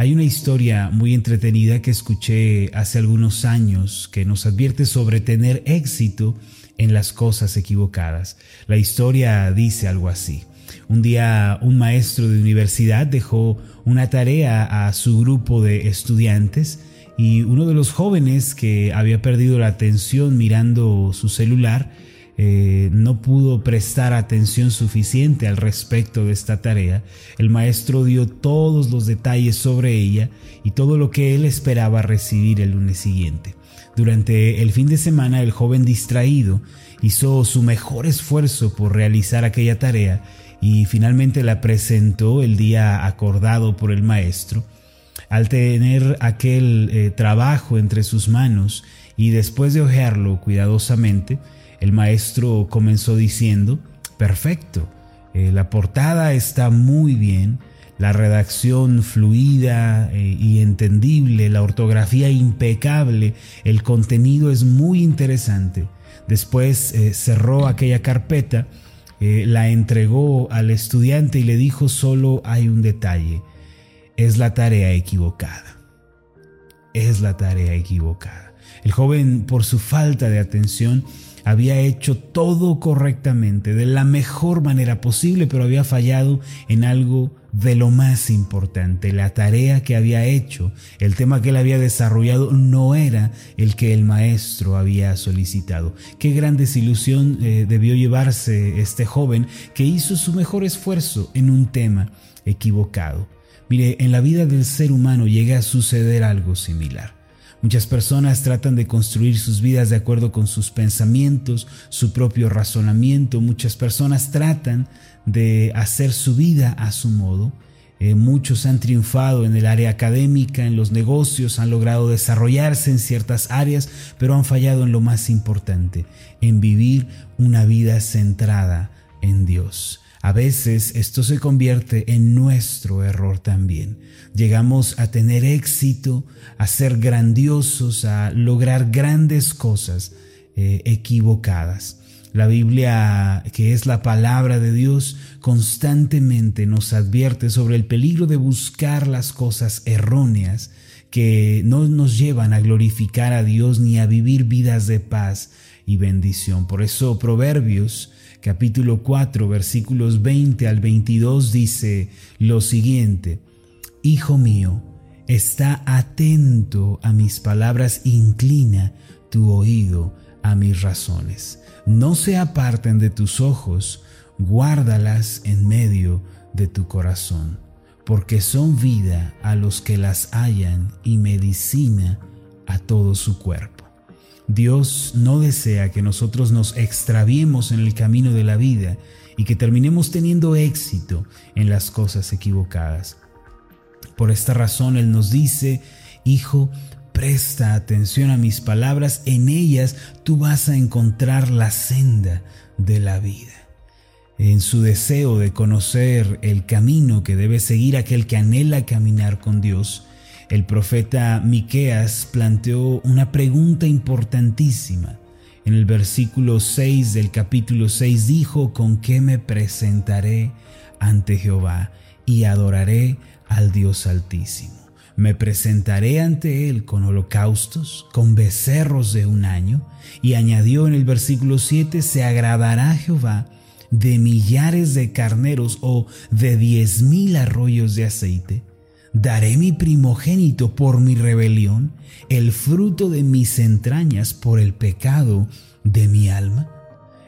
Hay una historia muy entretenida que escuché hace algunos años que nos advierte sobre tener éxito en las cosas equivocadas. La historia dice algo así. Un día un maestro de universidad dejó una tarea a su grupo de estudiantes y uno de los jóvenes que había perdido la atención mirando su celular eh, no pudo prestar atención suficiente al respecto de esta tarea, el maestro dio todos los detalles sobre ella y todo lo que él esperaba recibir el lunes siguiente. Durante el fin de semana el joven distraído hizo su mejor esfuerzo por realizar aquella tarea y finalmente la presentó el día acordado por el maestro. Al tener aquel eh, trabajo entre sus manos y después de ojearlo cuidadosamente, el maestro comenzó diciendo, perfecto, eh, la portada está muy bien, la redacción fluida eh, y entendible, la ortografía impecable, el contenido es muy interesante. Después eh, cerró aquella carpeta, la entregó al estudiante y le dijo solo hay un detalle, es la tarea equivocada. Es la tarea equivocada. El joven, por su falta de atención, había hecho todo correctamente, de la mejor manera posible, pero había fallado en algo de lo más importante. La tarea que había hecho, el tema que él había desarrollado, no era el que el maestro había solicitado. Qué gran desilusión eh, debió llevarse este joven que hizo su mejor esfuerzo en un tema equivocado. Mire, en la vida del ser humano llega a suceder algo similar. Muchas personas tratan de construir sus vidas de acuerdo con sus pensamientos, su propio razonamiento. Muchas personas tratan de hacer su vida a su modo. Eh, muchos han triunfado en el área académica, en los negocios, han logrado desarrollarse en ciertas áreas, pero han fallado en lo más importante, en vivir una vida centrada en Dios. A veces esto se convierte en nuestro error también. Llegamos a tener éxito, a ser grandiosos, a lograr grandes cosas eh, equivocadas. La Biblia, que es la palabra de Dios, constantemente nos advierte sobre el peligro de buscar las cosas erróneas que no nos llevan a glorificar a Dios ni a vivir vidas de paz y bendición. Por eso Proverbios capítulo 4 versículos 20 al 22 dice lo siguiente, Hijo mío, está atento a mis palabras, inclina tu oído a mis razones. No se aparten de tus ojos, guárdalas en medio de tu corazón, porque son vida a los que las hallan y medicina a todo su cuerpo. Dios no desea que nosotros nos extraviemos en el camino de la vida y que terminemos teniendo éxito en las cosas equivocadas. Por esta razón Él nos dice, Hijo, presta atención a mis palabras, en ellas tú vas a encontrar la senda de la vida. En su deseo de conocer el camino que debe seguir aquel que anhela caminar con Dios, el profeta Miqueas planteó una pregunta importantísima. En el versículo 6 del capítulo 6 dijo, ¿con qué me presentaré ante Jehová y adoraré al Dios Altísimo? Me presentaré ante Él con holocaustos, con becerros de un año. Y añadió en el versículo 7, se agradará Jehová de millares de carneros o de diez mil arroyos de aceite. ¿Daré mi primogénito por mi rebelión, el fruto de mis entrañas por el pecado de mi alma?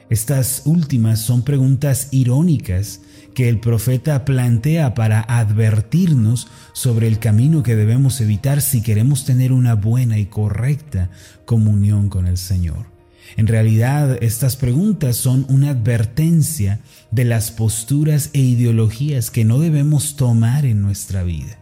Estas últimas son preguntas irónicas que el profeta plantea para advertirnos sobre el camino que debemos evitar si queremos tener una buena y correcta comunión con el Señor. En realidad, estas preguntas son una advertencia de las posturas e ideologías que no debemos tomar en nuestra vida.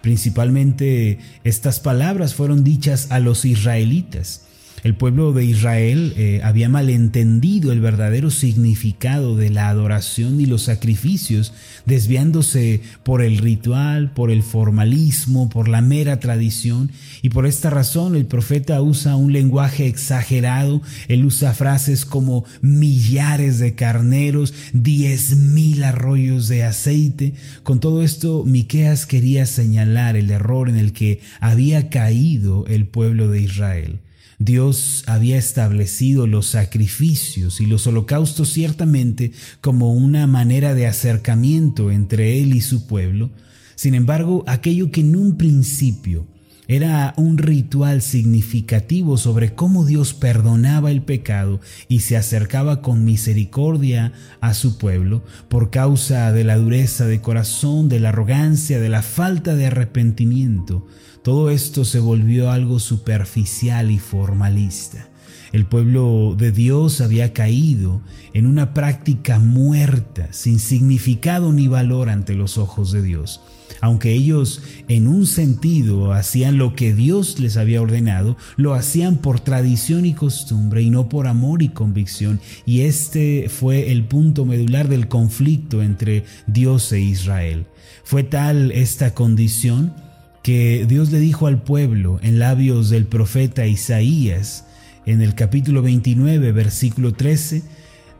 Principalmente estas palabras fueron dichas a los israelitas. El pueblo de Israel eh, había malentendido el verdadero significado de la adoración y los sacrificios, desviándose por el ritual, por el formalismo, por la mera tradición. Y por esta razón el profeta usa un lenguaje exagerado. Él usa frases como millares de carneros, diez mil arroyos de aceite. Con todo esto, Miqueas quería señalar el error en el que había caído el pueblo de Israel. Dios había establecido los sacrificios y los holocaustos ciertamente como una manera de acercamiento entre Él y su pueblo. Sin embargo, aquello que en un principio era un ritual significativo sobre cómo Dios perdonaba el pecado y se acercaba con misericordia a su pueblo por causa de la dureza de corazón, de la arrogancia, de la falta de arrepentimiento. Todo esto se volvió algo superficial y formalista. El pueblo de Dios había caído en una práctica muerta, sin significado ni valor ante los ojos de Dios. Aunque ellos en un sentido hacían lo que Dios les había ordenado, lo hacían por tradición y costumbre y no por amor y convicción. Y este fue el punto medular del conflicto entre Dios e Israel. Fue tal esta condición que Dios le dijo al pueblo en labios del profeta Isaías en el capítulo 29, versículo 13,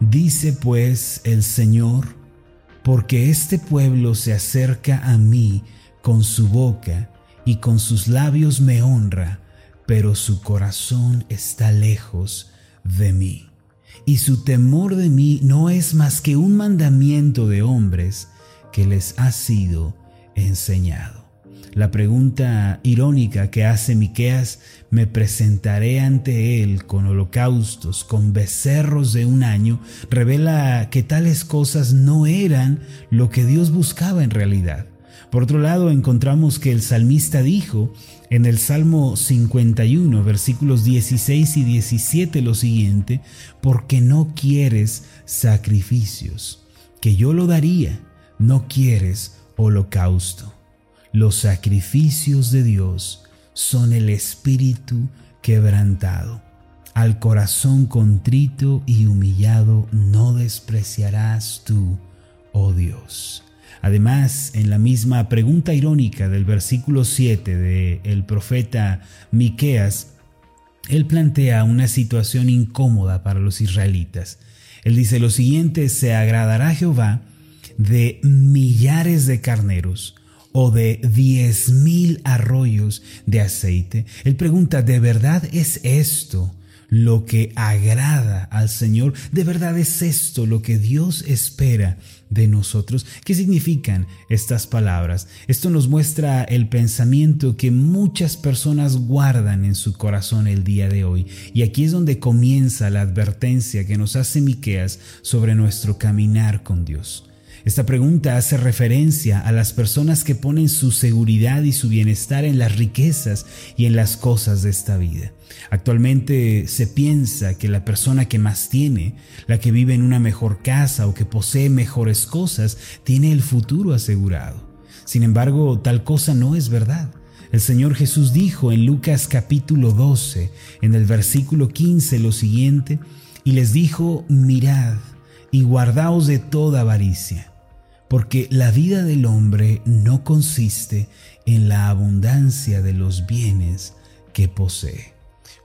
dice pues el Señor, porque este pueblo se acerca a mí con su boca y con sus labios me honra, pero su corazón está lejos de mí. Y su temor de mí no es más que un mandamiento de hombres que les ha sido enseñado. La pregunta irónica que hace Miqueas, me presentaré ante él con holocaustos, con becerros de un año, revela que tales cosas no eran lo que Dios buscaba en realidad. Por otro lado, encontramos que el salmista dijo en el Salmo 51, versículos 16 y 17 lo siguiente, porque no quieres sacrificios, que yo lo daría, no quieres holocausto. Los sacrificios de Dios son el espíritu quebrantado. Al corazón contrito y humillado no despreciarás tú, oh Dios. Además, en la misma pregunta irónica del versículo 7 del el profeta Miqueas, él plantea una situación incómoda para los israelitas. Él dice lo siguiente, se agradará Jehová de millares de carneros o de diez mil arroyos de aceite. Él pregunta, ¿de verdad es esto lo que agrada al Señor? ¿De verdad es esto lo que Dios espera de nosotros? ¿Qué significan estas palabras? Esto nos muestra el pensamiento que muchas personas guardan en su corazón el día de hoy. Y aquí es donde comienza la advertencia que nos hace Miqueas sobre nuestro caminar con Dios. Esta pregunta hace referencia a las personas que ponen su seguridad y su bienestar en las riquezas y en las cosas de esta vida. Actualmente se piensa que la persona que más tiene, la que vive en una mejor casa o que posee mejores cosas, tiene el futuro asegurado. Sin embargo, tal cosa no es verdad. El Señor Jesús dijo en Lucas capítulo 12, en el versículo 15, lo siguiente, y les dijo, mirad y guardaos de toda avaricia porque la vida del hombre no consiste en la abundancia de los bienes que posee.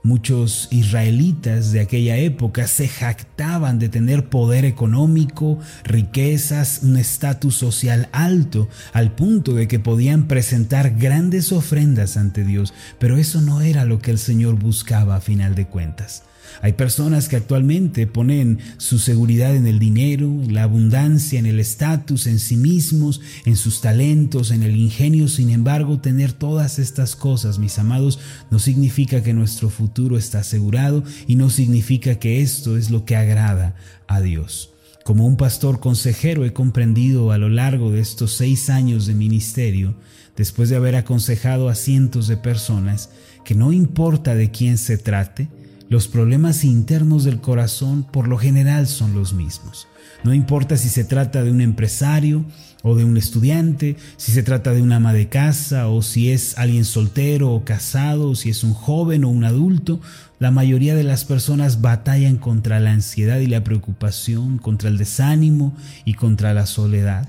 Muchos israelitas de aquella época se jactaban de tener poder económico, riquezas, un estatus social alto, al punto de que podían presentar grandes ofrendas ante Dios, pero eso no era lo que el Señor buscaba a final de cuentas. Hay personas que actualmente ponen su seguridad en el dinero, en la abundancia, en el estatus, en sí mismos, en sus talentos, en el ingenio. Sin embargo, tener todas estas cosas, mis amados, no significa que nuestro futuro está asegurado y no significa que esto es lo que agrada a Dios. Como un pastor consejero he comprendido a lo largo de estos seis años de ministerio, después de haber aconsejado a cientos de personas, que no importa de quién se trate, Los problemas internos del corazón por lo general son los mismos. No importa si se trata de un empresario o de un estudiante, si se trata de una ama de casa o si es alguien soltero o casado, si es un joven o un adulto, la mayoría de las personas batallan contra la ansiedad y la preocupación, contra el desánimo y contra la soledad.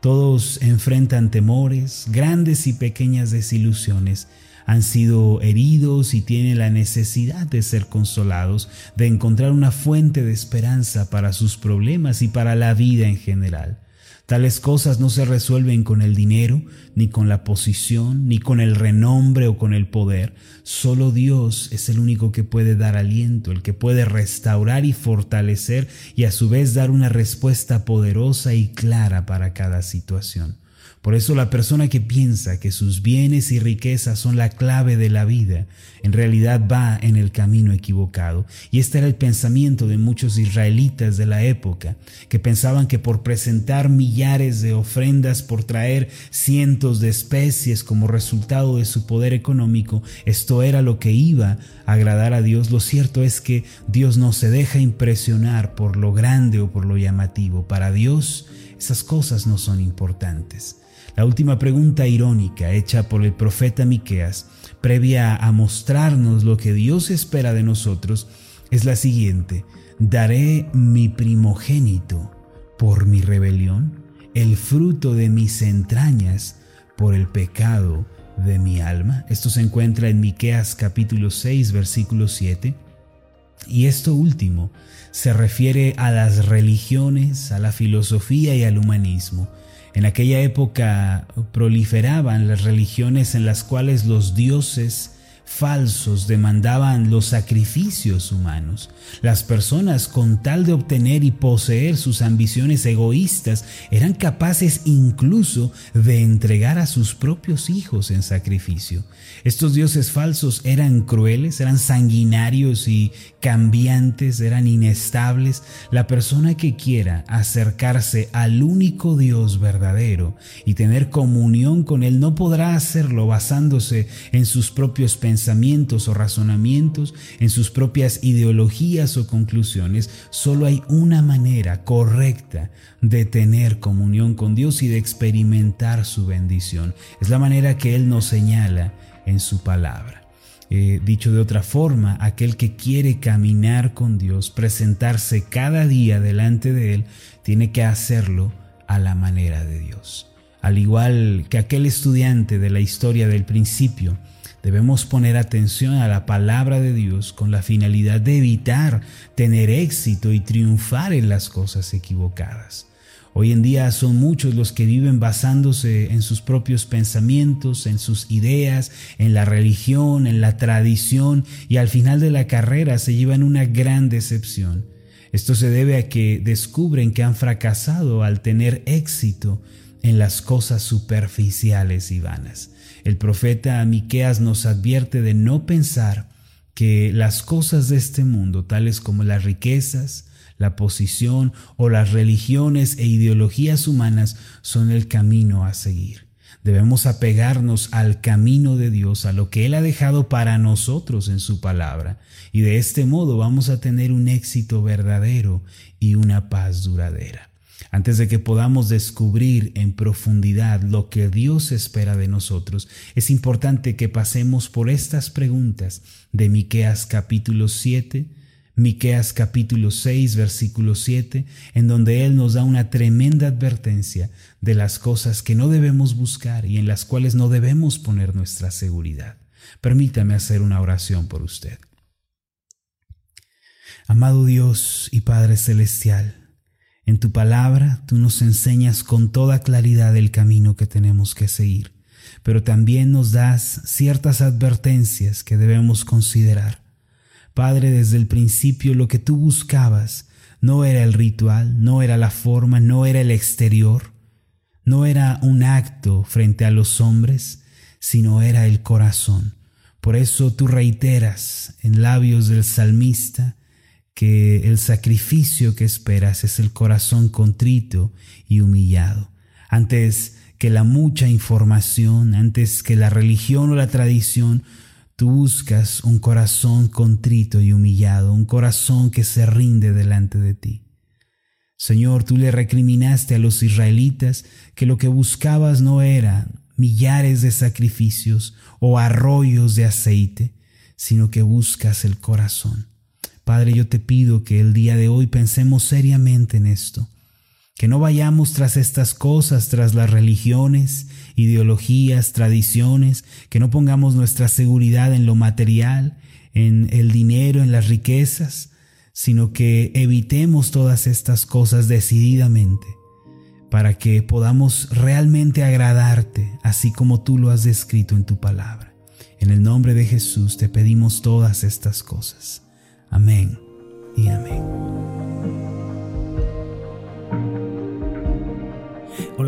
Todos enfrentan temores, grandes y pequeñas desilusiones, han sido heridos y tienen la necesidad de ser consolados, de encontrar una fuente de esperanza para sus problemas y para la vida en general. Tales cosas no se resuelven con el dinero, ni con la posición, ni con el renombre o con el poder. Solo Dios es el único que puede dar aliento, el que puede restaurar y fortalecer y a su vez dar una respuesta poderosa y clara para cada situación. Por eso la persona que piensa que sus bienes y riquezas son la clave de la vida, en realidad va en el camino equivocado. Y este era el pensamiento de muchos israelitas de la época, que pensaban que por presentar millares de ofrendas, por traer cientos de especies como resultado de su poder económico, esto era lo que iba a agradar a Dios. Lo cierto es que Dios no se deja impresionar por lo grande o por lo llamativo. Para Dios esas cosas no son importantes. La última pregunta irónica hecha por el profeta Miqueas, previa a mostrarnos lo que Dios espera de nosotros, es la siguiente: ¿Daré mi primogénito por mi rebelión, el fruto de mis entrañas por el pecado de mi alma? Esto se encuentra en Miqueas capítulo 6, versículo 7. Y esto último se refiere a las religiones, a la filosofía y al humanismo. En aquella época proliferaban las religiones en las cuales los dioses falsos demandaban los sacrificios humanos. Las personas con tal de obtener y poseer sus ambiciones egoístas eran capaces incluso de entregar a sus propios hijos en sacrificio. Estos dioses falsos eran crueles, eran sanguinarios y cambiantes, eran inestables. La persona que quiera acercarse al único Dios verdadero y tener comunión con Él no podrá hacerlo basándose en sus propios pensamientos o razonamientos, en sus propias ideologías o conclusiones. Solo hay una manera correcta de tener comunión con Dios y de experimentar su bendición. Es la manera que Él nos señala en su palabra. Eh, dicho de otra forma, aquel que quiere caminar con Dios, presentarse cada día delante de Él, tiene que hacerlo a la manera de Dios. Al igual que aquel estudiante de la historia del principio, debemos poner atención a la palabra de Dios con la finalidad de evitar tener éxito y triunfar en las cosas equivocadas. Hoy en día son muchos los que viven basándose en sus propios pensamientos, en sus ideas, en la religión, en la tradición y al final de la carrera se llevan una gran decepción. Esto se debe a que descubren que han fracasado al tener éxito en las cosas superficiales y vanas. El profeta Miqueas nos advierte de no pensar que las cosas de este mundo, tales como las riquezas, la posición o las religiones e ideologías humanas son el camino a seguir. Debemos apegarnos al camino de Dios, a lo que Él ha dejado para nosotros en su palabra, y de este modo vamos a tener un éxito verdadero y una paz duradera. Antes de que podamos descubrir en profundidad lo que Dios espera de nosotros, es importante que pasemos por estas preguntas de Miqueas capítulo 7, Miqueas capítulo 6 versículo 7, en donde él nos da una tremenda advertencia de las cosas que no debemos buscar y en las cuales no debemos poner nuestra seguridad. Permítame hacer una oración por usted. Amado Dios y Padre celestial, en tu palabra tú nos enseñas con toda claridad el camino que tenemos que seguir, pero también nos das ciertas advertencias que debemos considerar. Padre, desde el principio lo que tú buscabas no era el ritual, no era la forma, no era el exterior, no era un acto frente a los hombres, sino era el corazón. Por eso tú reiteras en labios del salmista que el sacrificio que esperas es el corazón contrito y humillado. Antes que la mucha información, antes que la religión o la tradición, Tú buscas un corazón contrito y humillado, un corazón que se rinde delante de ti. Señor, tú le recriminaste a los israelitas que lo que buscabas no eran millares de sacrificios o arroyos de aceite, sino que buscas el corazón. Padre, yo te pido que el día de hoy pensemos seriamente en esto, que no vayamos tras estas cosas, tras las religiones, ideologías, tradiciones, que no pongamos nuestra seguridad en lo material, en el dinero, en las riquezas, sino que evitemos todas estas cosas decididamente para que podamos realmente agradarte, así como tú lo has descrito en tu palabra. En el nombre de Jesús te pedimos todas estas cosas. Amém e amém.